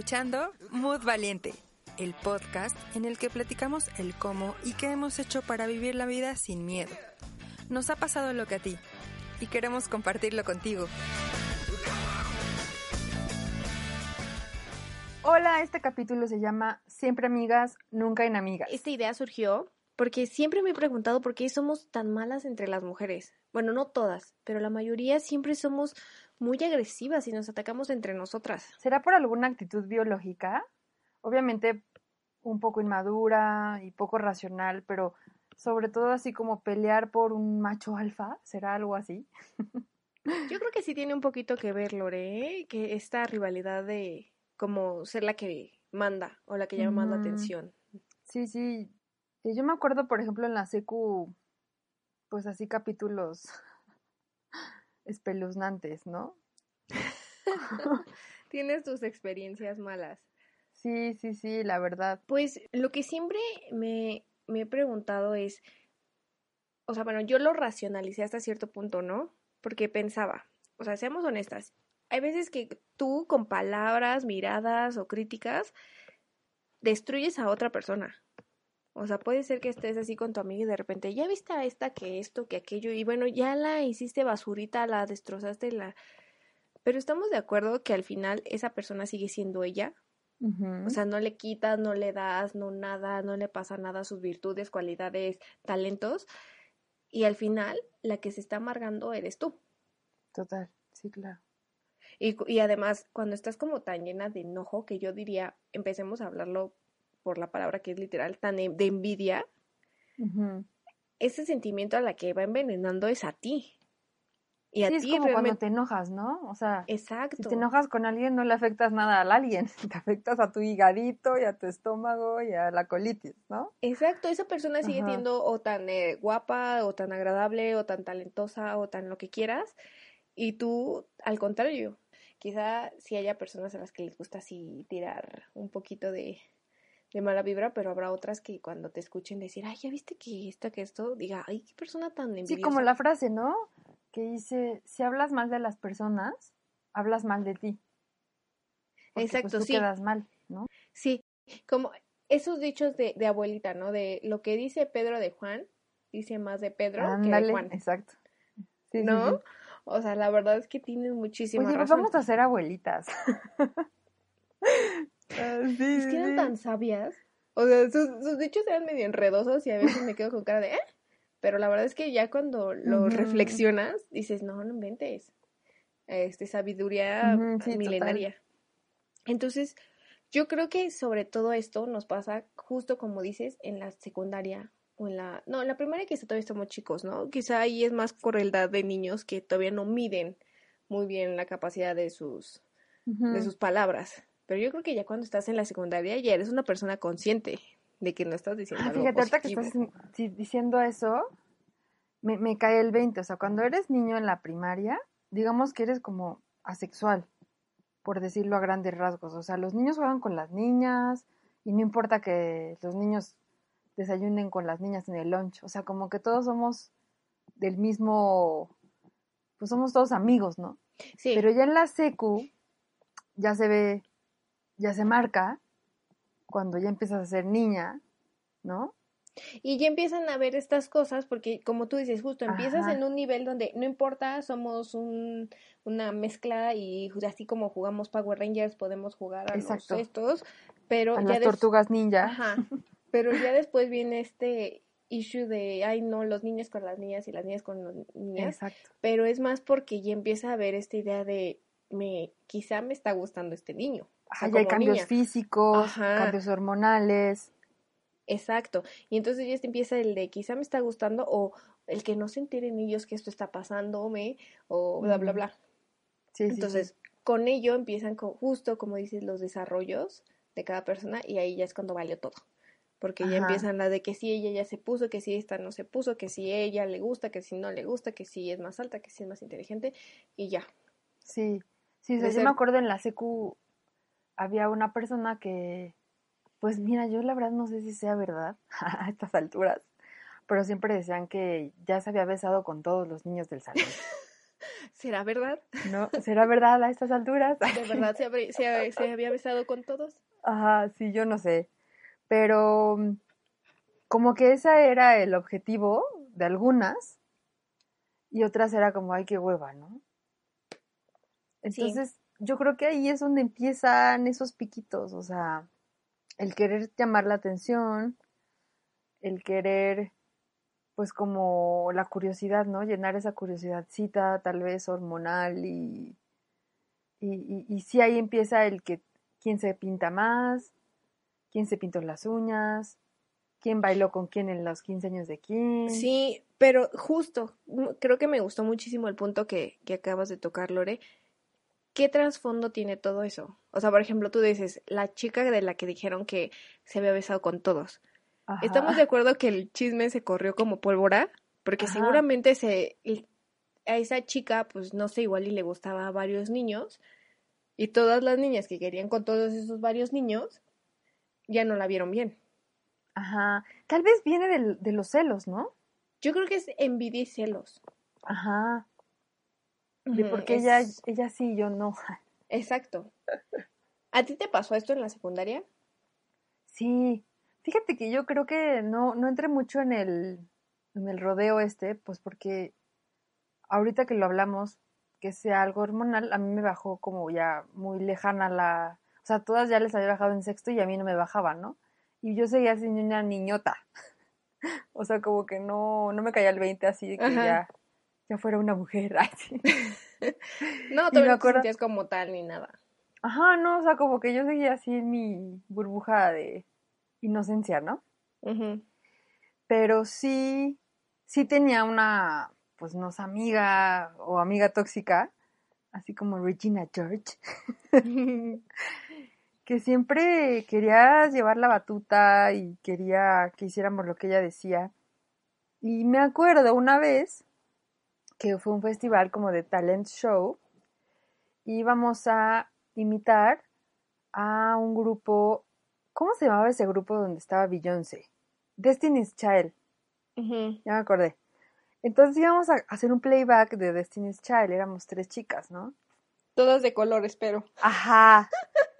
Escuchando Mood Valiente, el podcast en el que platicamos el cómo y qué hemos hecho para vivir la vida sin miedo. Nos ha pasado lo que a ti y queremos compartirlo contigo. Hola, este capítulo se llama Siempre amigas, nunca enemigas. Esta idea surgió porque siempre me he preguntado por qué somos tan malas entre las mujeres. Bueno, no todas, pero la mayoría siempre somos muy agresivas y nos atacamos entre nosotras. ¿Será por alguna actitud biológica? Obviamente un poco inmadura y poco racional, pero sobre todo así como pelear por un macho alfa, ¿será algo así? Yo creo que sí tiene un poquito que ver, Lore, ¿eh? que esta rivalidad de como ser la que manda o la que llama la atención. Sí, sí. Yo me acuerdo, por ejemplo, en la secu, pues así capítulos espeluznantes, ¿no? Tienes tus experiencias malas. Sí, sí, sí, la verdad. Pues lo que siempre me, me he preguntado es, o sea, bueno, yo lo racionalicé hasta cierto punto, ¿no? Porque pensaba, o sea, seamos honestas, hay veces que tú con palabras, miradas o críticas destruyes a otra persona. O sea, puede ser que estés así con tu amiga y de repente, ya viste a esta que esto, que aquello, y bueno, ya la hiciste basurita, la destrozaste, la... Pero estamos de acuerdo que al final esa persona sigue siendo ella. O sea, no le quitas, no le das, no nada, no le pasa nada a sus virtudes, cualidades, talentos. Y al final, la que se está amargando eres tú. Total, sí, claro. Y, y además, cuando estás como tan llena de enojo, que yo diría, empecemos a hablarlo por la palabra que es literal, tan de envidia, ese sentimiento a la que va envenenando es a ti. Y a sí, ti es como cuando te enojas, ¿no? O sea, Exacto. si te enojas con alguien no le afectas nada al alguien, te afectas a tu higadito y a tu estómago y a la colitis, ¿no? Exacto, esa persona sigue siendo o tan eh, guapa o tan agradable o tan talentosa o tan lo que quieras y tú al contrario. Quizá si haya personas a las que les gusta así tirar un poquito de, de mala vibra, pero habrá otras que cuando te escuchen decir, ay, ya viste que esto, que esto, diga, ay, qué persona tan envidiosa. Sí, como la frase, ¿no? Que dice, si hablas mal de las personas, hablas mal de ti. Porque, pues, Exacto, tú sí. quedas mal, ¿no? Sí, como esos dichos de, de abuelita, ¿no? De lo que dice Pedro de Juan, dice más de Pedro que de Juan. exacto. Sí, ¿No? sí, sí. O sea, la verdad es que tienen muchísima Oye, pues razón. vamos a ser abuelitas. Ah, sí, Es que sí. eran tan sabias. O sea, sus, sus dichos eran medio enredosos y a veces me quedo con cara de, ¿eh? Pero la verdad es que ya cuando lo reflexionas, dices, no, no inventes. Este, sabiduría sí, milenaria. Entonces, yo creo que sobre todo esto nos pasa justo como dices en la secundaria o en la... No, en la primaria quizá todavía estamos chicos, ¿no? Quizá ahí es más crueldad de niños que todavía no miden muy bien la capacidad de sus, de sus palabras. Pero yo creo que ya cuando estás en la secundaria ya eres una persona consciente de que no estás diciendo Ah, algo fíjate, ahorita que estás diciendo eso, me, me cae el 20. O sea, cuando eres niño en la primaria, digamos que eres como asexual, por decirlo a grandes rasgos. O sea, los niños juegan con las niñas y no importa que los niños desayunen con las niñas en el lunch. O sea, como que todos somos del mismo, pues somos todos amigos, ¿no? Sí, Pero ya en la secu ya se ve, ya se marca cuando ya empiezas a ser niña, ¿no? y ya empiezan a ver estas cosas porque como tú dices, justo empiezas Ajá. en un nivel donde no importa, somos un, una mezcla y ju- así como jugamos Power Rangers podemos jugar a Exacto. los estos, pero A ya las tortugas ninja. Ajá. Pero ya después viene este issue de, ay no, los niños con las niñas y las niñas con las niñas, Exacto. pero es más porque ya empieza a haber esta idea de, me, quizá me está gustando este niño. O sea, Ajá, ya hay cambios niña. físicos, Ajá. cambios hormonales. Exacto. Y entonces ya empieza el de quizá me está gustando o el que no se enteren ellos que esto está pasándome o bla, bla, bla. Sí, sí, Entonces, con ello empiezan con, justo, como dices, los desarrollos de cada persona y ahí ya es cuando valió todo. Porque ya empiezan la de que si ella ya se puso, que si esta no se puso, que si ella le gusta, que si no le gusta, que si es más alta, que si es más inteligente y ya. Sí, sí, o sea, De yo ser- me acuerdo en la secu había una persona que, pues mira, yo la verdad no sé si sea verdad a estas alturas, pero siempre decían que ya se había besado con todos los niños del salón. ¿Será verdad? ¿No? ¿Será verdad a estas alturas? ¿De verdad se, habría- se, ha- se había besado con todos? Ajá, sí, yo no sé. Pero como que ese era el objetivo de algunas y otras era como, ay, qué hueva, ¿no? Entonces, yo creo que ahí es donde empiezan esos piquitos, o sea, el querer llamar la atención, el querer, pues como la curiosidad, ¿no? Llenar esa curiosidadcita, tal vez hormonal y, y, y, sí ahí empieza el que quién se pinta más, quién se pintó las uñas, quién bailó con quién en los 15 años de quién. Sí, pero justo, creo que me gustó muchísimo el punto que, que acabas de tocar, Lore. ¿Qué trasfondo tiene todo eso? O sea, por ejemplo, tú dices, la chica de la que dijeron que se había besado con todos. Ajá. ¿Estamos de acuerdo que el chisme se corrió como pólvora? Porque Ajá. seguramente se, a esa chica, pues no sé, igual y le gustaba a varios niños. Y todas las niñas que querían con todos esos varios niños, ya no la vieron bien. Ajá. Tal vez viene del- de los celos, ¿no? Yo creo que es envidia y celos. Ajá. De porque ella, es- ella sí, yo no. Exacto. ¿A ti te pasó esto en la secundaria? Sí. Fíjate que yo creo que no, no entré mucho en el, en el rodeo este, pues porque ahorita que lo hablamos, que sea algo hormonal, a mí me bajó como ya muy lejana la... O sea, todas ya les había bajado en sexto y a mí no me bajaba, ¿no? Y yo seguía siendo una niñota. O sea, como que no, no me caía el 20 así de que Ajá. ya, ya fuera una mujer. No, todavía no te sentías como tal ni nada. Ajá, no, o sea, como que yo seguía así en mi burbuja de inocencia, ¿no? Ujú. Pero sí, sí tenía una, pues no sé, amiga o amiga tóxica, así como Regina George, que siempre quería llevar la batuta y quería que hiciéramos lo que ella decía. Y me acuerdo una vez que fue un festival como de talent show, íbamos a imitar a un grupo, ¿cómo se llamaba ese grupo donde estaba Beyoncé? Destiny's Child, ya me acordé. Entonces íbamos a hacer un playback de Destiny's Child, éramos tres chicas, ¿no? Todas de color, espero. Ajá.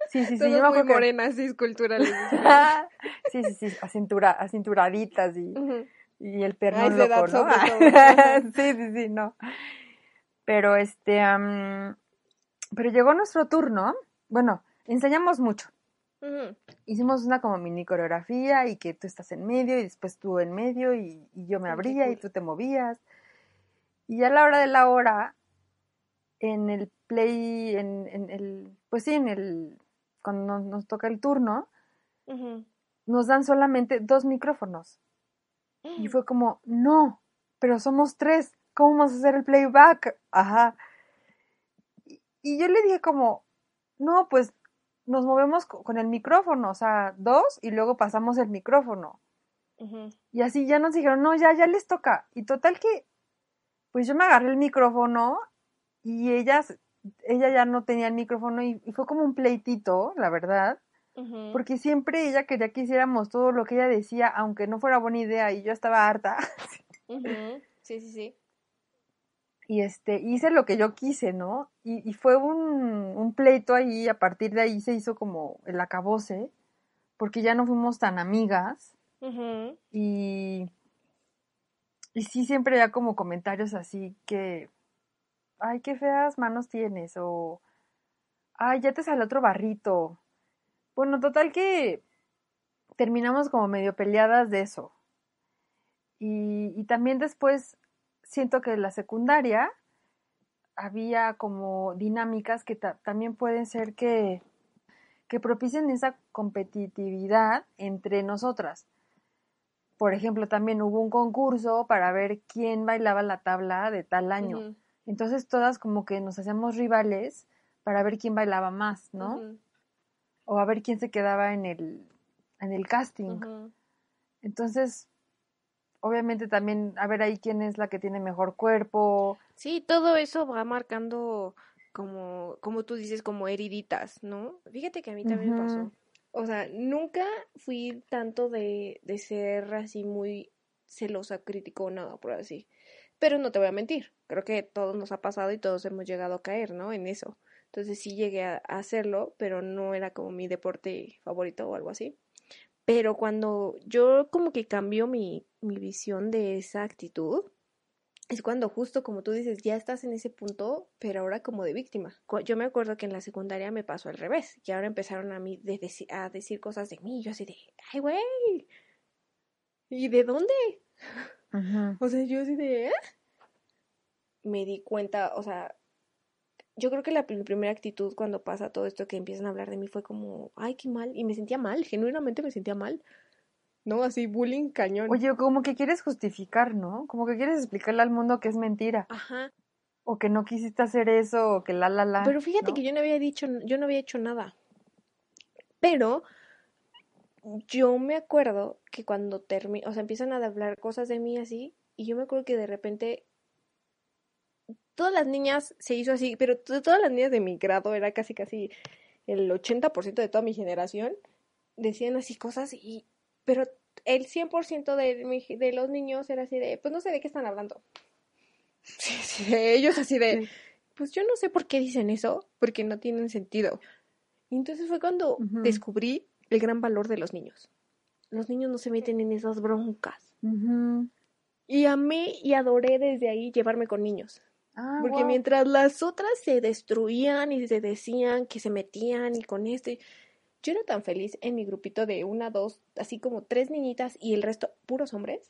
Sí, sí, sí, Todas yo me muy acuerdo que- morenas, sí, culturales. sí, sí, sí, acintura, acinturaditas y. y el edad, loco, ¿no? sí, sí, sí, no. Pero este, pero llegó nuestro turno. Bueno, ensayamos mucho. Hicimos una como mini coreografía y que tú estás en medio y después tú en medio y, y yo me abría y tú te movías. Y a la hora de la hora, en el play, en, en el, pues sí, en el, cuando nos, nos toca el turno, nos dan solamente dos micrófonos. Y fue como, no, pero somos tres, ¿cómo vamos a hacer el playback? Ajá. Y, y yo le dije como, no, pues nos movemos co- con el micrófono, o sea, dos y luego pasamos el micrófono. Y así ya nos dijeron, no, ya, ya les toca. Y total que, pues yo me agarré el micrófono y ellas, ella ya no tenía el micrófono y, y fue como un pleitito, la verdad. Porque siempre ella quería que hiciéramos todo lo que ella decía, aunque no fuera buena idea, y yo estaba harta. Sí, sí, sí. Y este, hice lo que yo quise, ¿no? Y, y fue un, un pleito ahí, a partir de ahí se hizo como el acabose, porque ya no fuimos tan amigas. Y, y sí, siempre ya como comentarios así que, ay, qué feas manos tienes, o, ay, ya te sale otro barrito. Bueno, total que terminamos como medio peleadas de eso. Y, y también después siento que en la secundaria había como dinámicas que ta- también pueden ser que, que propicien esa competitividad entre nosotras. por ejemplo, también hubo un concurso para ver quién bailaba la tabla de tal año. Entonces todas como que nos hacíamos rivales para ver quién bailaba más, ¿no? O a ver quién se quedaba en el, en el casting. Entonces, obviamente también a ver ahí quién es la que tiene mejor cuerpo. Sí, todo eso va marcando como, como tú dices, como heriditas, ¿no? Fíjate que a mí también me Ujú. pasó. O sea, nunca fui tanto de, de ser así muy celosa, crítico o nada por así. Pero no te voy a mentir, creo que todos nos ha pasado y todos hemos llegado a caer, ¿no? En eso. Entonces sí llegué a, hacerlo, pero no era como mi deporte favorito o algo así. Pero cuando yo como que cambió mi, mi visión de esa actitud, es cuando justo como tú dices, ya estás en ese punto, pero ahora como de víctima. Yo me acuerdo que en la secundaria me pasó al revés, y ahora empezaron a mí de deci- a decir cosas de mí, yo así de, ay, güey, ¿y de dónde? O sea, yo así de, ¿eh? Me di cuenta, o sea, yo creo que la mi primera actitud cuando pasa todo esto que empiezan a hablar de mí fue como, ay, qué mal, y me sentía mal, genuinamente me sentía mal. No, así bullying cañón. Oye, como que quieres justificar, ¿no? Como que quieres explicarle al mundo que es mentira. Ajá. O que no quisiste hacer eso, o que la, la, la. Pero fíjate ¿no? que yo no había dicho, yo no había hecho nada. Pero yo me acuerdo que cuando termino, o sea, empiezan a hablar cosas de mí así, y yo me acuerdo que de repente todas las niñas se hizo así, pero to- todas las niñas de mi grado, era casi casi el 80% de toda mi generación, decían así cosas y, pero el 100% de, de los niños era así de, pues no sé de qué están hablando. Sí, sí, de ellos así de, pues yo no sé por qué dicen eso, porque no tienen sentido. Y entonces fue cuando descubrí el gran valor de los niños. Los niños no se meten en esas broncas. Ujú. Y amé y adoré desde ahí llevarme con niños. Ah, Porque mientras las otras se destruían y se decían que se metían y con este, yo era tan feliz en mi grupito de una, dos, así como tres niñitas y el resto puros hombres,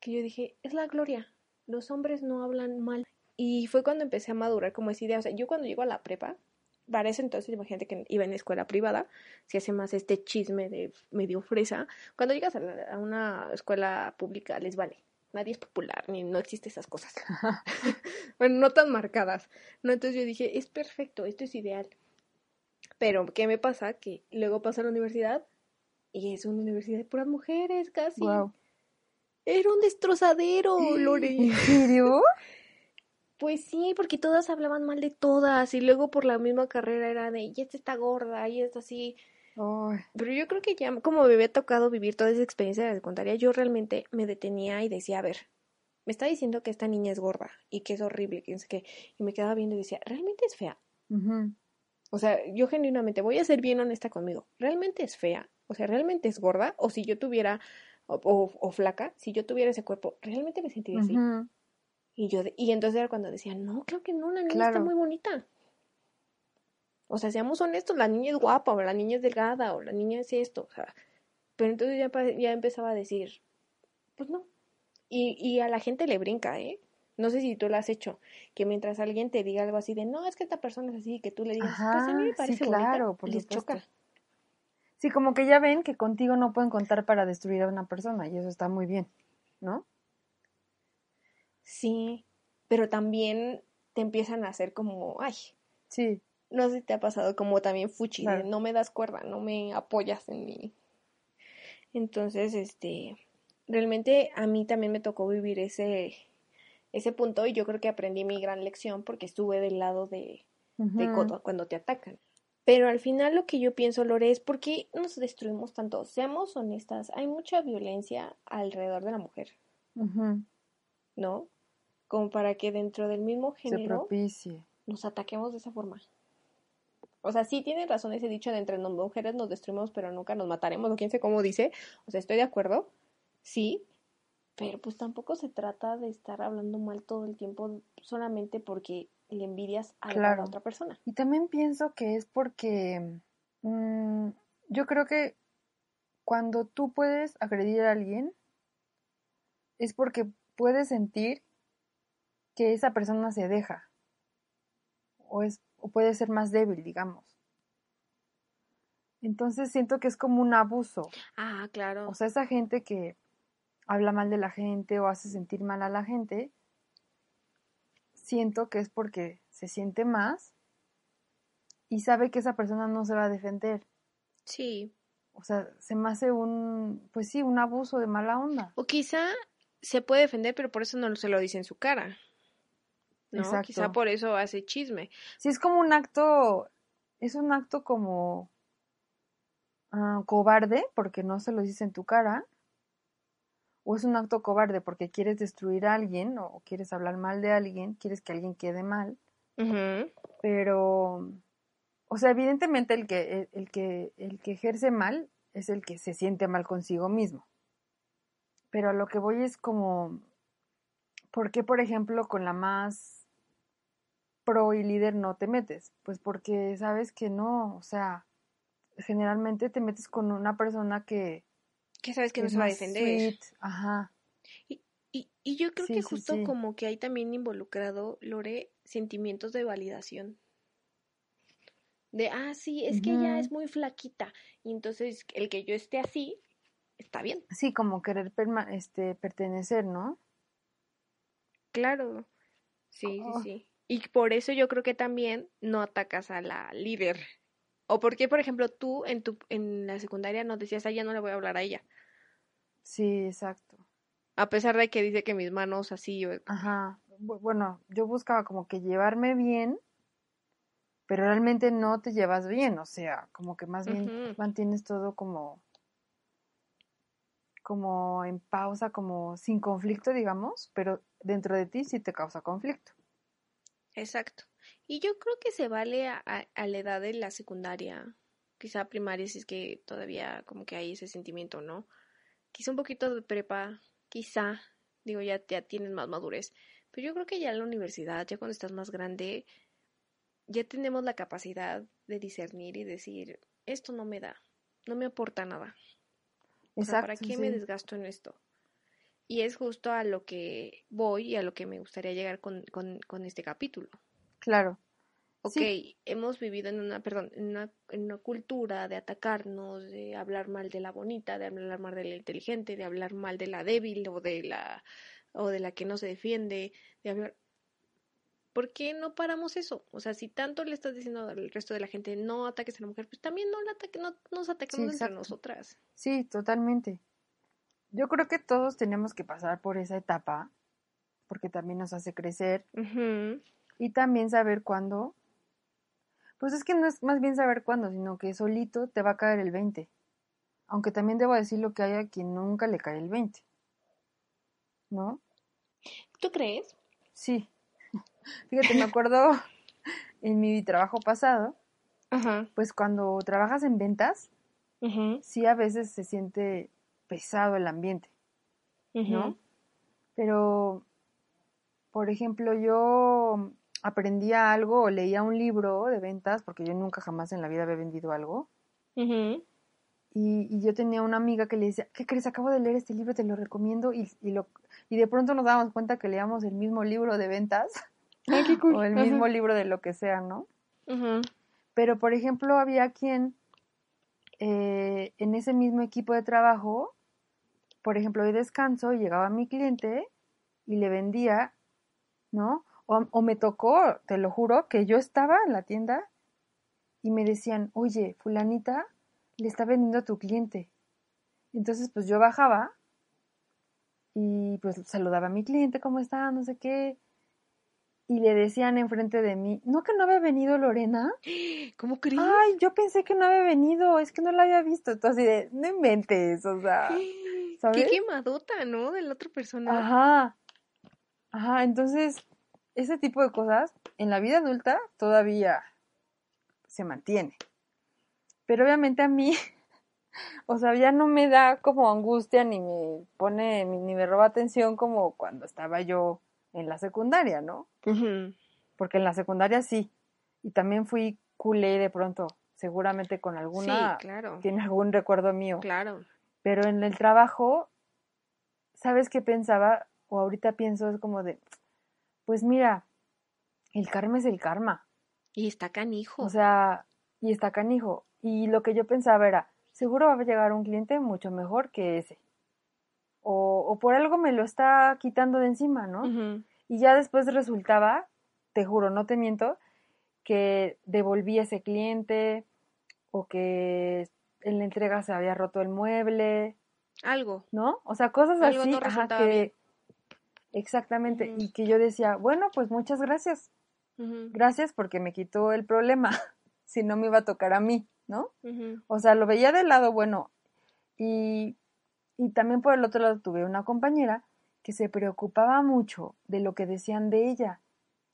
que yo dije, es la gloria, los hombres no hablan mal. Y fue cuando empecé a madurar como esa idea. O sea, yo cuando llego a la prepa, para ese entonces, imagínate que iba en escuela privada, se hace más este chisme de medio fresa. Cuando llegas a, la- a una escuela pública, les vale. Nadie es popular, ni no existe esas cosas. bueno, no tan marcadas. No, entonces yo dije, es perfecto, esto es ideal. Pero, ¿qué me pasa? Que luego pasa a la universidad y es una universidad de puras mujeres casi. Guau. Era un destrozadero, Lore. ¿En serio? Pues sí, porque todas hablaban mal de todas y luego por la misma carrera era de, y esta está gorda, y esta así. Pero yo creo que ya, como me había tocado vivir toda esa experiencia de la secundaria, yo realmente me detenía y decía, a ver, me está diciendo que esta niña es gorda y que es horrible, que no sé qué. Y me quedaba viendo y decía, ¿realmente es fea? O sea, yo genuinamente voy a ser bien honesta conmigo. ¿Realmente es fea? O sea, ¿realmente es gorda? O si yo tuviera, o, o- o flaca, si yo tuviera ese cuerpo, ¿realmente me sentiría así? Y yo, y entonces era cuando decía, no, creo que no, la niña Claro. está muy bonita. O sea, seamos honestos, la niña es guapa, o la niña es delgada, o la niña es esto, o sea. Pero entonces ya, ya empezaba a decir, pues no. Y, y a la gente le brinca, ¿eh? No sé si tú lo has hecho, que mientras alguien te diga algo así de, no, es que esta persona es así, que tú le digas, pues a mí me parece sí, claro, bonita, por les supuesto. choca. Sí, como que ya ven que contigo no pueden contar para destruir a una persona y eso está muy bien, ¿no? Sí, pero también te empiezan a hacer como, ay, Sí, no sé si te ha pasado como también fuchi, de no me das cuerda, no me apoyas en mi... Entonces, este, realmente a mí también me tocó vivir ese, ese punto y yo creo que aprendí mi gran lección porque estuve del lado de, ujú. cuando, cuando te atacan. Pero al final lo que yo pienso, Lore, es por qué nos destruimos tanto. Seamos honestas, hay mucha violencia alrededor de la mujer. ¿no? Como para que dentro del mismo género nos ataquemos de esa forma. O sea, sí tiene razón ese dicho de entre mujeres nos destruimos, pero nunca nos mataremos, o quién sé cómo dice. O sea, estoy de acuerdo, sí, pero pues tampoco se trata de estar hablando mal todo el tiempo solamente porque le envidias a la otra persona. Y también pienso que es porque mm, yo creo que cuando tú puedes agredir a alguien es porque puedes sentir que esa persona se deja o es o puede ser más débil, digamos. Entonces siento que es como un abuso. Ah, claro. O sea, esa gente que habla mal de la gente o hace sentir mal a la gente, siento que es porque se siente más y sabe que esa persona no se va a defender. Sí. O sea, se me hace un, pues sí, un abuso de mala onda. O quizá se puede defender, pero por eso no se lo dice en su cara. ¿No? Exacto. Quizá por eso hace chisme. Sí, es como un acto, es un acto como ah, cobarde porque no se lo dice en tu cara. O es un acto cobarde porque quieres destruir a alguien o quieres hablar mal de alguien, quieres que alguien quede mal. Pero, o sea, evidentemente el que, el, el que, el que ejerce mal es el que se siente mal consigo mismo. Pero a lo que voy es como, ¿por qué, por ejemplo, con la más pro y líder no te metes? Pues porque sabes que no, o sea, generalmente te metes con una persona que, Que sabes que que no se va a defender. sweet, ajá, Y, y, y yo creo Sí, que justo sí. como que hay también involucrado, Lore, sentimientos de validación. De, ah, sí, es que ella es muy flaquita. Y entonces el que yo esté así, está bien. sí, como querer perma- este, pertenecer, ¿no? Claro. Sí, Oh. sí, sí. Y por eso yo creo que también no atacas a la líder. O porque, por ejemplo, tú en tu en la secundaria no decías, a ella no le voy a hablar a ella. Sí, exacto. A pesar de que dice que mis manos así, yo- Ajá. Bu- Bueno, yo buscaba como que llevarme bien, pero realmente no te llevas bien, o sea, como que más bien mantienes todo como como en pausa, como sin conflicto, digamos, pero dentro de ti sí te causa conflicto. Exacto. Y yo creo que se vale a, a- a la edad de la secundaria, quizá primaria, si es que todavía como que hay ese sentimiento, ¿no? Quizá un poquito de prepa, quizá, digo, ya, ya tienes más madurez. Pero yo creo que ya en la universidad, ya cuando estás más grande, ya tenemos la capacidad de discernir y decir, esto no me da, no me aporta nada. O sea, ¿para Exacto, qué me desgasto en esto? Y es justo a lo que voy y a lo que me gustaría llegar con, con, con este capítulo. Claro. Ok, Sí. hemos vivido en una, perdón, en una, en una cultura de atacarnos, de hablar mal de la bonita, de hablar mal de la inteligente, de hablar mal de la débil o de la, o de la que no se defiende, de hablar... ¿Por qué no paramos eso? O sea, si tanto le estás diciendo al resto de la gente no ataques a la mujer, pues también no la ataque, no nos ataquemos entre exacto. nosotras. Sí, totalmente. Yo creo que todos tenemos que pasar por esa etapa, porque también nos hace crecer y también saber cuándo. Pues es que no es más bien saber cuándo, sino que solito te va a caer el 20. Aunque también debo decir lo que hay a quien nunca le cae el 20. ¿No? ¿Tú crees? Sí. Fíjate, me acuerdo en mi trabajo pasado, Ajá. pues cuando trabajas en ventas, sí a veces se siente pesado el ambiente. ¿no? Pero, por ejemplo, yo aprendía algo o leía un libro de ventas, porque yo nunca jamás en la vida había vendido algo, y, y yo tenía una amiga que le decía, ¿qué crees? Acabo de leer este libro, te lo recomiendo, y, y, lo, y de pronto nos dábamos cuenta que leíamos el mismo libro de ventas, Ay, qué cool. o el mismo libro de lo que sea, ¿no? Pero, por ejemplo, había quien eh, en ese mismo equipo de trabajo, por ejemplo, hoy descanso y llegaba mi cliente y le vendía, ¿no? O, o me tocó, te lo juro, que yo estaba en la tienda y me decían, oye, fulanita, le está vendiendo a tu cliente. Entonces, pues yo bajaba y pues saludaba a mi cliente, ¿cómo está? No sé qué. Y le decían enfrente de mí, ¿no que no había venido Lorena? ¿Cómo crees? Ay, yo pensé que no había venido, es que no la había visto. Entonces, de, no inventes, o sea, Qué ¿sabes? quemadota, ¿no? De la otra persona. Ajá, ajá, entonces, ese tipo de cosas en la vida adulta todavía se mantiene. Pero obviamente a mí, o sea, ya no me da como angustia ni me pone, ni ni me roba atención como cuando estaba yo en la secundaria, ¿no? Porque en la secundaria sí. Y también fui culé de pronto, seguramente con alguna, Sí, claro. tiene algún recuerdo mío. Claro. Pero en el trabajo, ¿sabes qué pensaba? O ahorita pienso, es como de, pues mira, el karma es el karma. Y está canijo. O sea, y está canijo. Y lo que yo pensaba era, seguro va a llegar un cliente mucho mejor que ese. O, o por algo me lo está quitando de encima, ¿no? Y ya después resultaba, te juro, no te miento, que devolví ese cliente o que en la entrega se había roto el mueble, Algo. ¿no? O sea, cosas Algo así, no ajá, que bien. exactamente, y que yo decía, bueno, pues muchas gracias, gracias porque me quitó el problema, si no me iba a tocar a mí, ¿no? O sea, lo veía del lado bueno y, y también por el otro lado tuve una compañera que se preocupaba mucho de lo que decían de ella.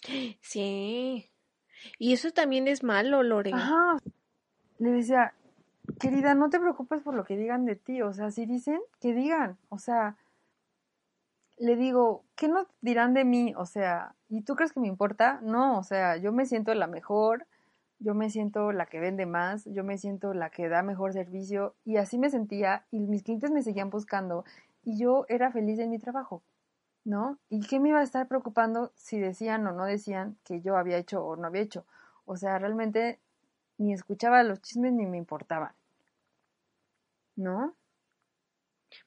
Sí. Y eso también es malo, Lore. Ajá. Le decía, querida, no te preocupes por lo que digan de ti. O sea, si dicen, que digan. O sea, le digo, ¿qué nos dirán de mí? O sea, ¿y tú crees que me importa? No, o sea, yo me siento la mejor, yo me siento la que vende más, yo me siento la que da mejor servicio. Y así me sentía y mis clientes me seguían buscando y yo era feliz en mi trabajo. ¿No? ¿Y qué me iba a estar preocupando si decían o no decían que yo había hecho o no había hecho? O sea, realmente ni escuchaba los chismes ni me importaban. ¿No?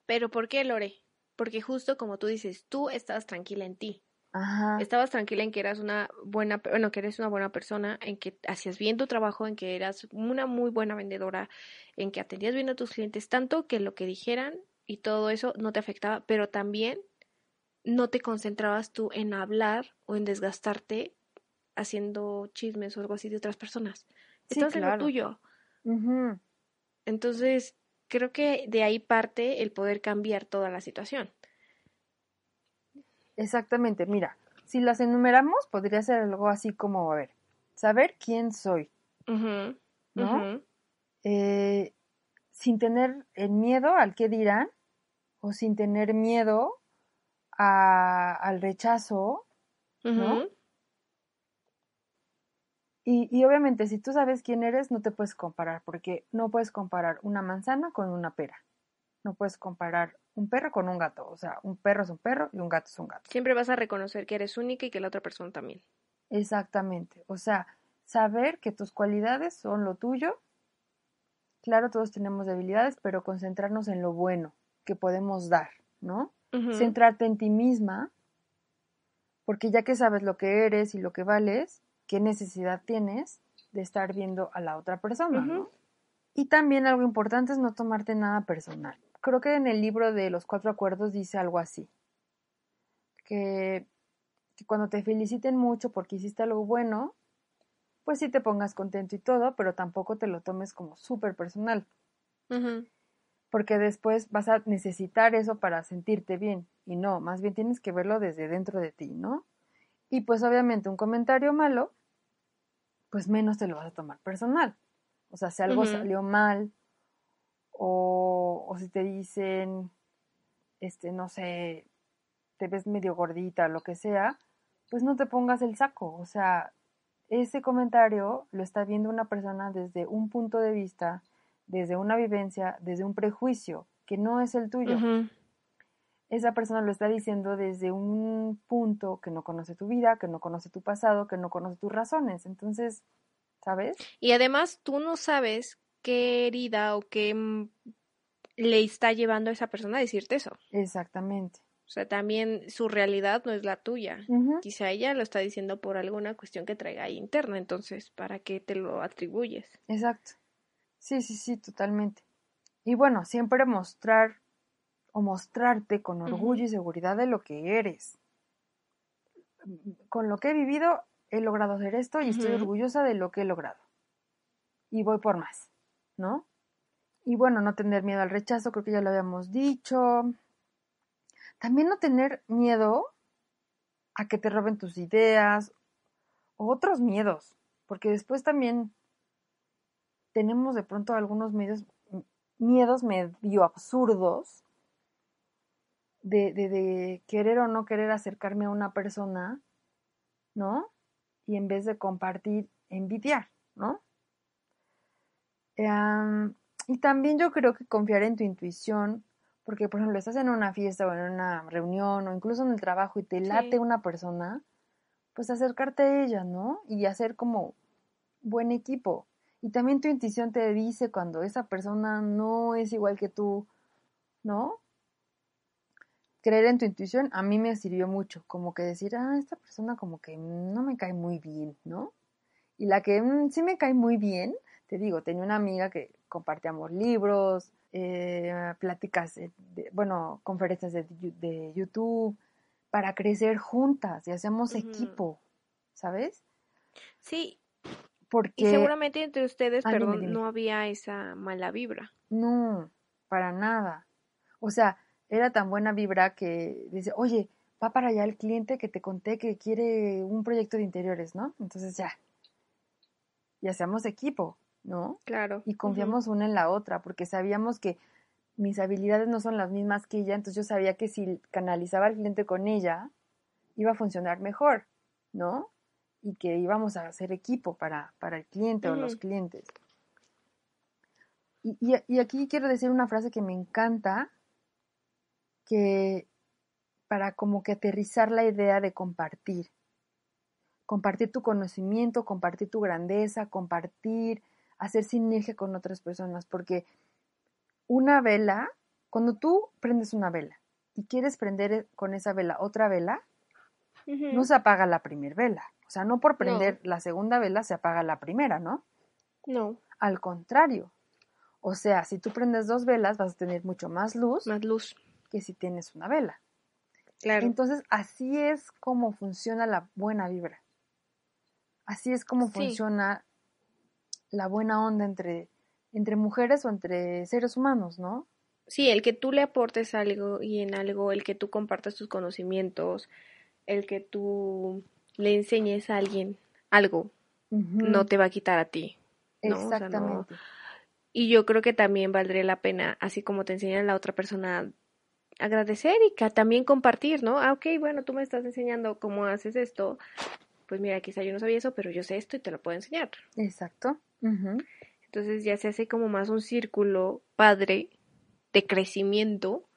Pero ¿por qué, Lore? Porque justo como tú dices, tú estabas tranquila en ti. Ajá. Estabas tranquila en que eras una buena, bueno, que eres una buena persona, en que hacías bien tu trabajo, en que eras una muy buena vendedora, en que atendías bien a tus clientes, tanto que lo que dijeran y todo eso no te afectaba, pero también no te concentrabas tú en hablar o en desgastarte haciendo chismes o algo así de otras personas. Sí, en lo tuyo. Entonces, creo que de ahí parte el poder cambiar toda la situación. Exactamente. Mira, si las enumeramos, podría ser algo así como, a ver, saber quién soy, ¿no? Eh, sin tener el miedo al qué dirán o sin tener miedo a- al rechazo. ¿no? Y, y obviamente si tú sabes quién eres, no te puedes comparar, porque no puedes comparar una manzana con una pera. No puedes comparar un perro con un gato. O sea, un perro es un perro y un gato es un gato. Siempre vas a reconocer que eres única y que la otra persona también. Exactamente. O sea, saber que tus cualidades son lo tuyo. Claro, todos tenemos debilidades, pero concentrarnos en lo bueno que podemos dar, ¿no? Centrarte en ti misma, porque ya que sabes lo que eres y lo que vales, qué necesidad tienes de estar viendo a la otra persona, ¿no? Y también algo importante es no tomarte nada personal. Creo que en el libro de los cuatro acuerdos dice algo así, que, que cuando te feliciten mucho porque hiciste algo bueno, pues sí te pongas contento y todo, pero tampoco te lo tomes como súper personal, porque después vas a necesitar eso para sentirte bien. Y no, más bien tienes que verlo desde dentro de ti, ¿no? Y pues obviamente un comentario malo, pues menos te lo vas a tomar personal. O sea, si algo salió mal, o, o si te dicen, este, no sé, te ves medio gordita, lo que sea, pues no te pongas el saco. O sea, ese comentario lo está viendo una persona desde un punto de vista, desde una vivencia, desde un prejuicio que no es el tuyo. Esa persona lo está diciendo desde un punto que no conoce tu vida, que no conoce tu pasado, que no conoce tus razones. Entonces, ¿sabes? Y además tú no sabes qué herida o qué mm, le está llevando a esa persona a decirte eso. Exactamente. O sea, también su realidad no es la tuya. Quizá ella lo está diciendo por alguna cuestión que traiga ahí interna, entonces, ¿para qué te lo atribuyes? Exacto. Sí, sí, sí, totalmente. Y bueno, siempre mostrar o mostrarte con orgullo y seguridad de lo que eres. Con lo que he vivido, he logrado hacer esto y estoy orgullosa de lo que he logrado. Y voy por más, ¿no? Y bueno, no tener miedo al rechazo, creo que ya lo habíamos dicho. También no tener miedo a que te roben tus ideas o otros miedos, porque después también tenemos de pronto algunos medios, miedos medio absurdos de, de, de querer o no querer acercarme a una persona, ¿no? Y en vez de compartir, envidiar, ¿no? Em, y también yo creo que confiar en tu intuición, porque por ejemplo estás en una fiesta o en una reunión o incluso en el trabajo y te late Sí. una persona, pues acercarte a ella, ¿no? Y hacer como buen equipo. Y también tu intuición te dice cuando esa persona no es igual que tú, ¿no? Creer en tu intuición a mí me sirvió mucho, como que decir, ah, esta persona como que no me cae muy bien, ¿no? Y la que mm, sí me cae muy bien, te digo, tenía una amiga que compartíamos libros, eh, pláticas, de, bueno, conferencias de, de, YouTube, para crecer juntas y hacemos equipo, ¿sabes? Sí, y seguramente entre ustedes, ah, perdón, no había esa mala vibra. No, para nada. O sea, era tan buena vibra que dice, oye, va para allá el cliente que te conté que quiere un proyecto de interiores, ¿no? Entonces ya, ya seamos equipo, ¿no? Claro. Y confiamos una en la otra, porque sabíamos que mis habilidades no son las mismas que ella, entonces yo sabía que si canalizaba al cliente con ella, iba a funcionar mejor, ¿no? y que íbamos a hacer equipo para, para el cliente o los clientes. Y, y, aquí quiero decir una frase que me encanta, que para como que aterrizar la idea de compartir. Compartir tu conocimiento, compartir tu grandeza, compartir, hacer sinergia con otras personas, porque una vela, cuando tú prendes una vela y quieres prender con esa vela otra vela, no se apaga la primera vela, o sea, no por prender la segunda vela se apaga la primera, ¿no? No. Al contrario. O sea, si tú prendes dos velas vas a tener mucho más luz. Más luz. Que si tienes una vela. Claro. Entonces, así es como funciona la buena vibra. Así es como funciona la buena onda entre, entre mujeres o entre seres humanos, ¿no? Sí, el que tú le aportes algo y en algo, el que tú compartas tus conocimientos, el que tú le enseñes a alguien algo, no te va a quitar a ti. Exactamente. Y yo creo que también valdría la pena, así como te enseña la otra persona, agradecer y que también compartir, ¿no? Ah, ok, bueno, tú me estás enseñando cómo haces esto. Pues mira, quizá yo no sabía eso, pero yo sé esto y te lo puedo enseñar. Exacto. Entonces ya se hace como más un círculo padre de crecimiento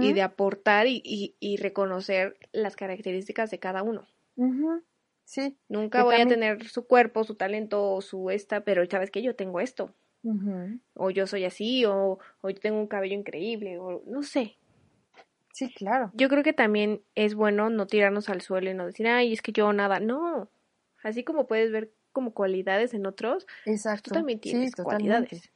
y de aportar y, y, reconocer las características de cada uno. Sí. Nunca voy a tener su cuerpo, su talento o su esta, pero sabes que yo tengo esto. O yo soy así, o, o yo tengo un cabello increíble, o no sé. Sí, claro. Yo creo que también es bueno no tirarnos al suelo y no decir, ay, es que yo nada. No. Así como puedes ver como cualidades en otros, Exacto. tú también tienes cualidades.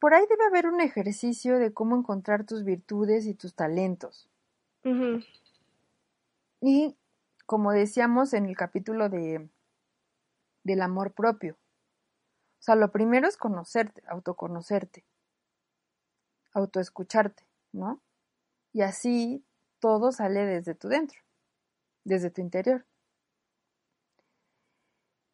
Por ahí debe haber un ejercicio de cómo encontrar tus virtudes y tus talentos. Y como decíamos en el capítulo de del amor propio. O sea, lo primero es conocerte, autoconocerte, autoescucharte, ¿no? Y así todo sale desde tu dentro, desde tu interior.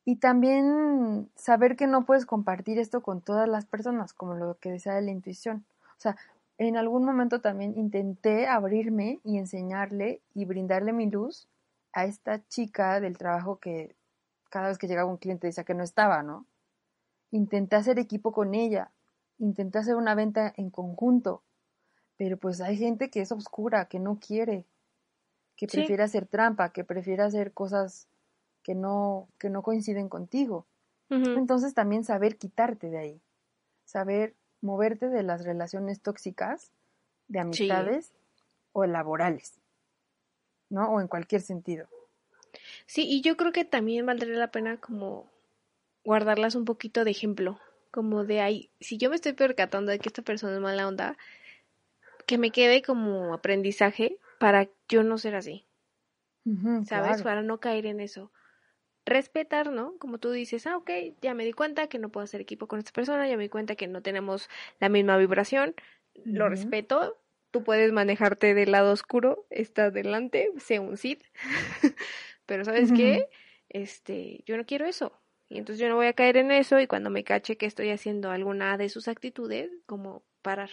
Y también saber que no puedes compartir esto con todas las personas, como lo que decía de la intuición. O sea, en algún momento también intenté abrirme y enseñarle y brindarle mi luz a esta chica del trabajo que cada vez que llegaba un cliente decía que no estaba, ¿no? Intenté hacer equipo con ella, intenté hacer una venta en conjunto, pero pues hay gente que es oscura, que no quiere, que prefiere hacer trampa, que prefiere hacer cosas que no, que no coinciden contigo. Entonces también saber quitarte de ahí, saber moverte de las relaciones tóxicas, de amistades o laborales. ¿no? O en cualquier sentido. Sí, y yo creo que también valdría la pena como guardarlas un poquito de ejemplo, como de ahí, si yo me estoy percatando de que esta persona es mala onda, que me quede como aprendizaje para yo no ser así. ¿Sabes? Para no caer en eso. Respetar, ¿no? Como tú dices, ah, ok, ya me di cuenta que no puedo hacer equipo con esta persona, ya me di cuenta que no tenemos la misma vibración, lo respeto, tú puedes manejarte del lado oscuro, está delante, sé un Sith, pero ¿sabes qué? Este, yo no quiero eso. Y entonces yo no voy a caer en eso y cuando me cache que estoy haciendo alguna de sus actitudes, como parar.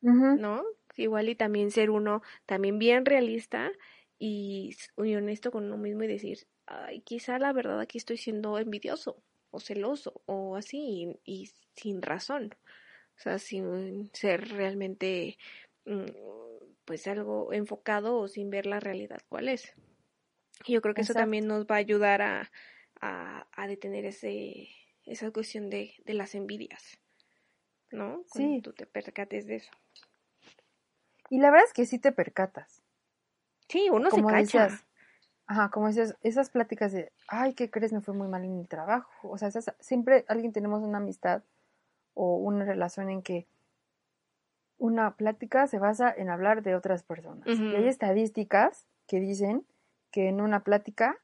¿No? Igual y también ser uno también bien realista y, honesto con uno mismo y decir, ay, quizá la verdad aquí estoy siendo envidioso o celoso o así y sin razón. O sea, sin ser realmente Mm, pues algo enfocado o sin ver la realidad cuál es. Yo creo que eso también nos va a ayudar a, a, detener ese, esa cuestión de, de las envidias, ¿no? Cuando Sí. tú te percates de eso. Y la verdad es que sí te percatas. Sí, uno como se cacha. decías, ajá, como decías, esas pláticas de, ay, ¿qué crees? Me fue muy mal en el trabajo. O sea, esas- siempre alguien tenemos una amistad o una relación en que una plática se basa en hablar de otras personas. Y hay estadísticas que dicen que en una plática,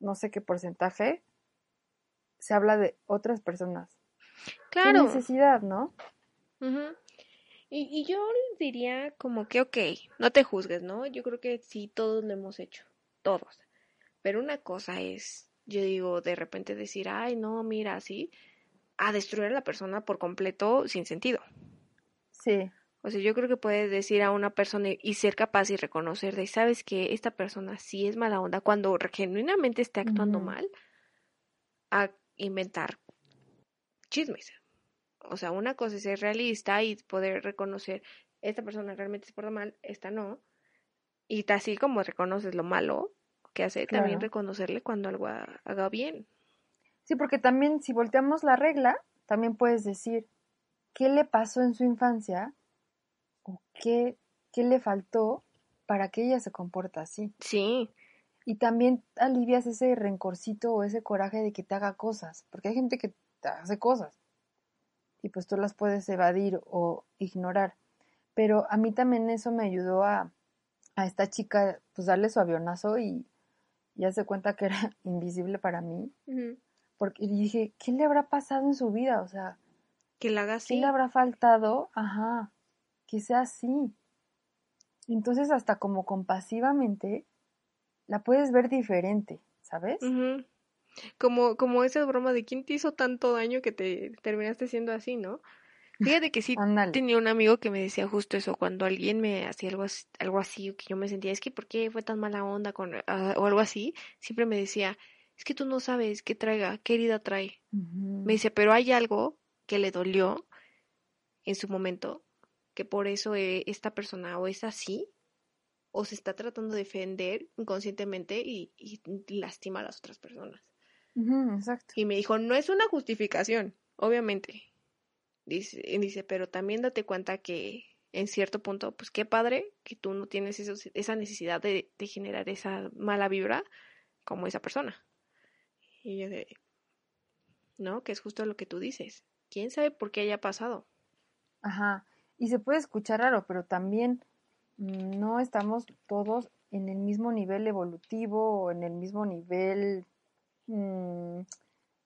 no sé qué porcentaje, se habla de otras personas. ¿Qué Claro. necesidad, no? Ujú. Y, y yo diría como que, ok, no te juzgues, ¿no? Yo creo que sí, todos lo hemos hecho, todos. Pero una cosa es, yo digo, de repente decir, ay, no, mira, así, a destruir a la persona por completo sin sentido. Sí, O sea, yo creo que puedes decir a una persona y- ser capaz y reconocer de, sabes que esta persona sí es mala onda cuando genuinamente esté actuando mal, a inventar chismes. O sea, una cosa es ser realista y poder reconocer, esta persona realmente se porta mal, esta no. Y así como reconoces lo malo que hace, también reconocerle cuando algo ha- haga bien. Sí, porque también si volteamos la regla, también puedes decir qué le pasó en su infancia o qué, qué le faltó para que ella se comporta así. Sí, Y también alivias ese rencorcito o ese coraje de que te haga cosas, porque hay gente que te hace cosas y pues tú las puedes evadir o ignorar. Pero a mí también eso me ayudó a, a esta chica pues darle su avionazo y ya se cuenta que era invisible para mí. Porque y dije, ¿qué le habrá pasado en su vida? O sea, que la haga ¿qué así. le habrá faltado? Ajá, que sea así. Entonces, hasta como compasivamente, la puedes ver diferente, ¿sabes? Como, como esa broma de quién te hizo tanto daño que te terminaste siendo así, ¿no? Fíjate que sí tenía un amigo que me decía justo eso, cuando alguien me hacía algo así, algo así, o que yo me sentía, es que ¿por qué fue tan mala onda con, ah, o algo así? Siempre me decía, es que tú no sabes qué traiga, qué herida trae. Me dice, pero hay algo que le dolió en su momento, que por eso eh, esta persona o es así, o se está tratando de defender inconscientemente y, y lastima a las otras personas. Exacto. Y me dijo, no es una justificación, obviamente. Dice, y dice, pero también date cuenta que en cierto punto, pues qué padre que tú no tienes esa necesidad de, de generar esa mala vibra como esa persona. Y yo de, no, que es justo lo que tú dices. ¿Quién sabe por qué haya pasado? Ajá. Y se puede escuchar raro, pero también mm, no estamos todos en el mismo nivel evolutivo o en el mismo nivel mm,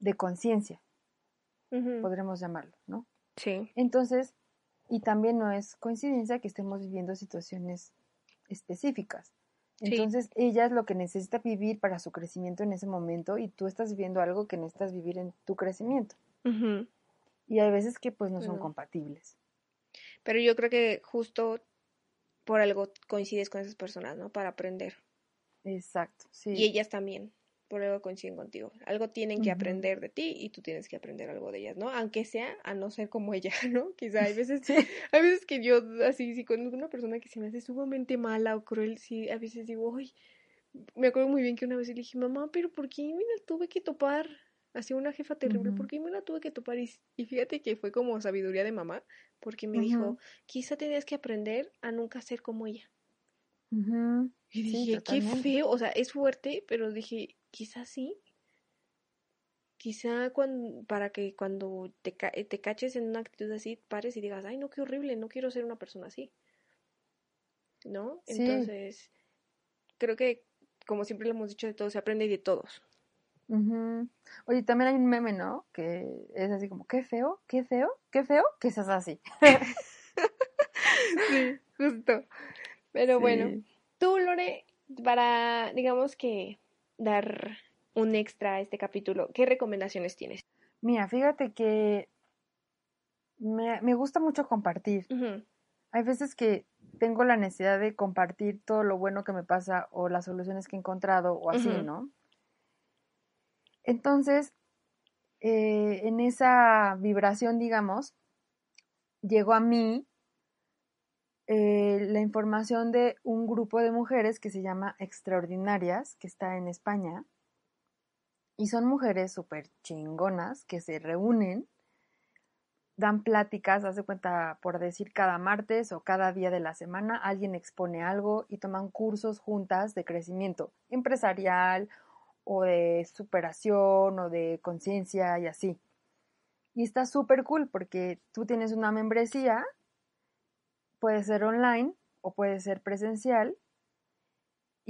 de conciencia, podremos llamarlo, ¿no? Sí, Entonces, y también no es coincidencia que estemos viviendo situaciones específicas. Sí. Entonces, ella es lo que necesita vivir para su crecimiento en ese momento y tú estás viviendo algo que necesitas vivir en tu crecimiento. Y hay veces que pues no son compatibles. pero yo creo que justo por algo coincides con esas personas, ¿no? Para aprender. Exacto, sí. Y ellas también, por algo coinciden contigo. Algo tienen que aprender de ti y tú tienes que aprender algo de ellas, ¿no? Aunque sea a no ser como ella, ¿no? Quizá hay veces, Sí. hay veces que yo así, si conozco una persona que se me hace sumamente mala o cruel, sí, a veces digo, ay, me acuerdo muy bien que una vez le dije, mamá, pero ¿por qué me la tuve que topar? Así una jefa terrible, Ujú. ¿por qué me la tuve que topar? Y, y fíjate que fue como sabiduría de mamá, porque me dijo, quizá tenías que aprender a nunca ser como ella. Ujú, Y sí, dije, qué totalmente. feo, o sea, es fuerte, pero dije, quizás sí. Quizá cuando, para que cuando te, te caches en una actitud así, pares y digas, ay, no, qué horrible, no quiero ser una persona así. ¿No? Sí. Entonces, creo que, como siempre lo hemos dicho de todos, se aprende de todos. Ujú. Oye, también hay un meme, ¿no? Que es así como, qué feo, qué feo, qué feo, que seas así. Sí, justo. Pero bueno, tú, Lore, para, digamos que, dar un extra a este capítulo, ¿qué recomendaciones tienes? Mira, fíjate que me, me gusta mucho compartir. Hay veces que tengo la necesidad de compartir todo lo bueno que me pasa o las soluciones que he encontrado o así. ¿no? Entonces, eh, en esa vibración, digamos, llegó a mí eh, la información de un grupo de mujeres que se llama Extraordinarias, que está en España. Y son mujeres súper chingonas que se reúnen, dan pláticas, hace cuenta por decir cada martes o cada día de la semana, alguien expone algo y toman cursos juntas de crecimiento empresarial o de superación o de conciencia y así. Y está súper cool porque tú tienes una membresía, puede ser online o puede ser presencial,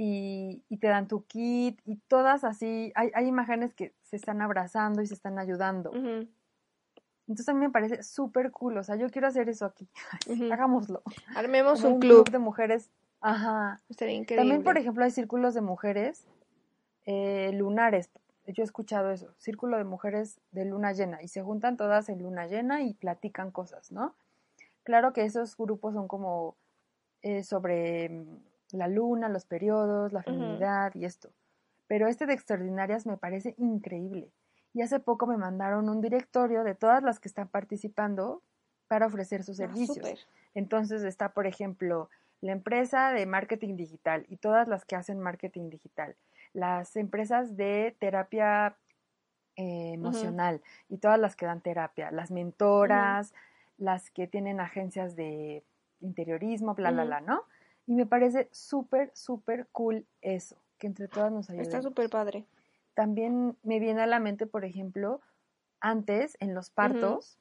y, te dan tu kit y todas así, hay, hay, imágenes que se están abrazando y se están ayudando. Entonces a mí me parece súper cool, o sea, yo quiero hacer eso aquí, hagámoslo. Armemos un, club. de mujeres. Ajá. Sería increíble. También, por ejemplo, hay círculos de mujeres eh, lunares. Yo he escuchado eso, círculo de mujeres de luna llena y se juntan todas en luna llena y platican cosas, ¿no? Claro que esos grupos son como eh, sobre mm, la luna, los periodos, la feminidad y esto. Pero este de extraordinarias me parece increíble. Y hace poco me mandaron un directorio de todas las que están participando para ofrecer sus ah, servicios. Entonces está, por ejemplo, la empresa de marketing digital y todas las que hacen marketing digital, las empresas de terapia eh, emocional y todas las que dan terapia, las mentoras, las que tienen agencias de interiorismo, bla, bla, bla, ¿no? Y me parece súper, súper cool eso, que entre todas nos ayudemos. Está súper padre. También me viene a la mente, por ejemplo, antes en los partos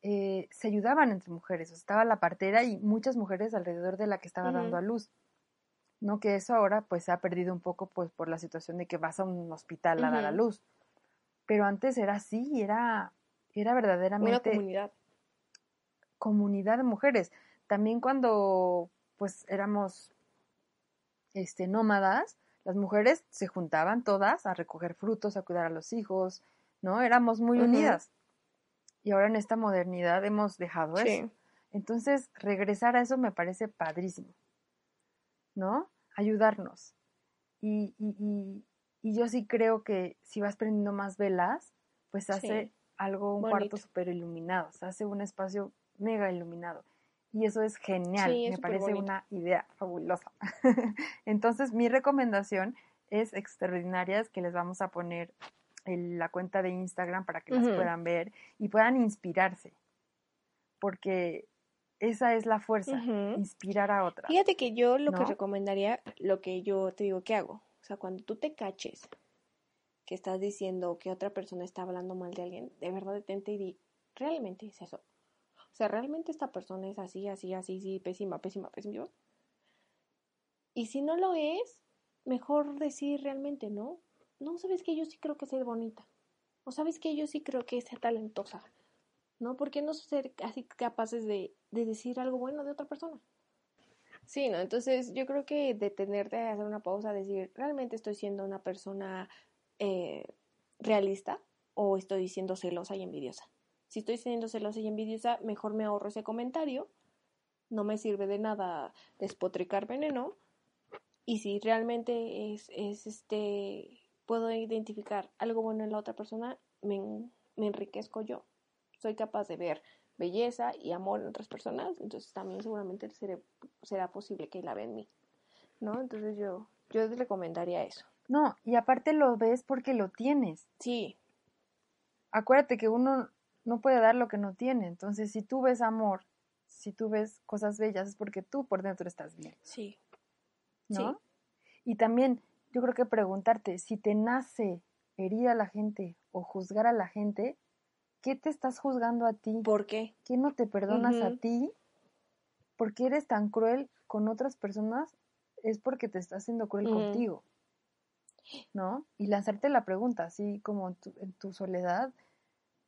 eh, se ayudaban entre mujeres, o estaba la partera y muchas mujeres alrededor de la que estaba dando a luz. No que eso ahora pues se ha perdido un poco pues por la situación de que vas a un hospital a dar a luz. Pero antes era así, era era verdaderamente una comunidad. Comunidad de mujeres. También cuando pues éramos este, nómadas, las mujeres se juntaban todas a recoger frutos, a cuidar a los hijos, ¿no? Éramos muy unidas. Y ahora en esta modernidad hemos dejado eso. Entonces, regresar a eso me parece padrísimo, ¿no? Ayudarnos. Y, y, y, yo sí creo que si vas prendiendo más velas, pues hace algo, un cuarto súper iluminado, se hace un espacio mega iluminado. Y eso es genial, me parece una idea fabulosa. Entonces, mi recomendación es extraordinarias que les vamos a poner en la cuenta de Instagram para que las puedan ver y puedan inspirarse. Porque esa es la fuerza, inspirar a otras. Fíjate que yo lo que recomendaría, lo que yo te digo que hago, o sea, cuando tú te caches que estás diciendo que otra persona está hablando mal de alguien, de verdad detente y di, realmente es eso. O sea, realmente esta persona es así, así, así, sí, pésima, pésima, pésima. Y si no lo es, mejor decir realmente, ¿no? No, sabes que yo sí creo que es bonita. O sabes que yo sí creo que es talentosa. ¿No? ¿Por qué no ser así capaces de, de decir algo bueno de otra persona? Sí, ¿no? Entonces yo creo que detenerte a hacer una pausa, decir, ¿realmente estoy siendo una persona eh, realista o estoy siendo celosa y envidiosa? Si estoy siendo celosa y envidiosa, mejor me ahorro ese comentario. No me sirve de nada despotricar veneno. Y si realmente es, es este, puedo identificar algo bueno en la otra persona, me, me enriquezco yo. Soy capaz de ver belleza y amor en otras personas, entonces también seguramente será posible que la vea en mí. ¿No? Entonces yo, yo les recomendaría eso. No, y aparte lo ves porque lo tienes. Sí. Acuérdate que uno no puede dar lo que no tiene. Entonces, si tú ves amor, si tú ves cosas bellas, es porque tú por dentro estás bien. Sí. ¿No? Y también yo creo que preguntarte, si te nace herir a la gente o juzgar a la gente, ¿qué te estás juzgando a ti? ¿Por qué? ¿Qué no te perdonas a ti? ¿Por qué eres tan cruel con otras personas? Es porque te estás haciendo cruel contigo. ¿No? Y lanzarte la pregunta, así como en tu soledad,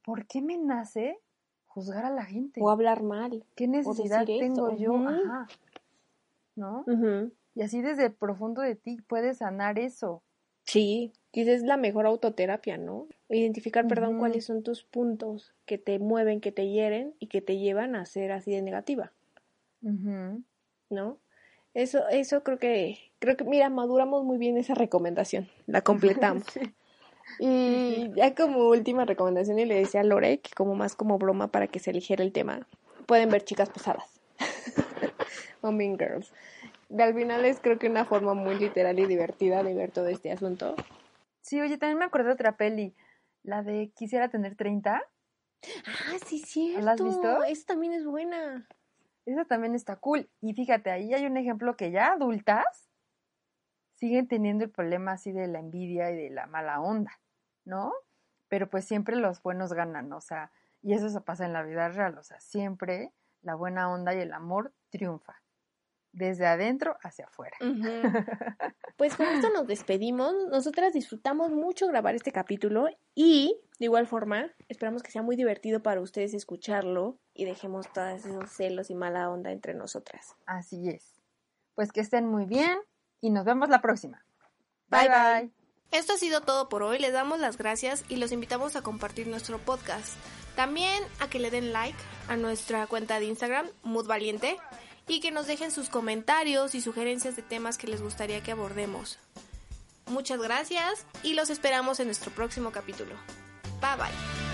¿por qué me nace juzgar a la gente? O hablar mal. ¿Qué necesidad tengo yo? Ajá. ¿No? Y así desde profundo de ti puedes sanar eso. Sí, quizás es la mejor autoterapia, ¿no? Identificar, perdón, cuáles son tus puntos que te mueven, que te hieren y que te llevan a ser así de negativa. ¿No? Eso, eso creo que, creo que, mira, maduramos muy bien esa recomendación, la completamos. Y ya como última recomendación, y le decía a Lore que como más como broma para que se eligiera el tema, pueden ver chicas pesadas. o Mean Girls. De al final es creo que una forma muy literal y divertida de ver todo este asunto. Sí, oye, también me acordé de otra peli, la de Quisiera tener 30. Ah, sí, cierto. ¿La has visto? Esa también es buena. Esa también está cool. Y fíjate, ahí hay un ejemplo que ya adultas siguen teniendo el problema así de la envidia y de la mala onda, ¿no? Pero pues siempre los buenos ganan, o sea, y eso se pasa en la vida real, o sea, siempre la buena onda y el amor triunfa, desde adentro hacia afuera. Pues con esto nos despedimos. Nosotras disfrutamos mucho grabar este capítulo y de igual forma esperamos que sea muy divertido para ustedes escucharlo y dejemos todos esos celos y mala onda entre nosotras. Así es. Pues que estén muy bien y nos vemos la próxima. Bye, Bye. Esto ha sido todo por hoy. Les damos las gracias y los invitamos a compartir nuestro podcast. También a que le den like a nuestra cuenta de Instagram, Mood Valiente, y que nos dejen sus comentarios y sugerencias de temas que les gustaría que abordemos. Muchas gracias y los esperamos en nuestro próximo capítulo. Bye bye.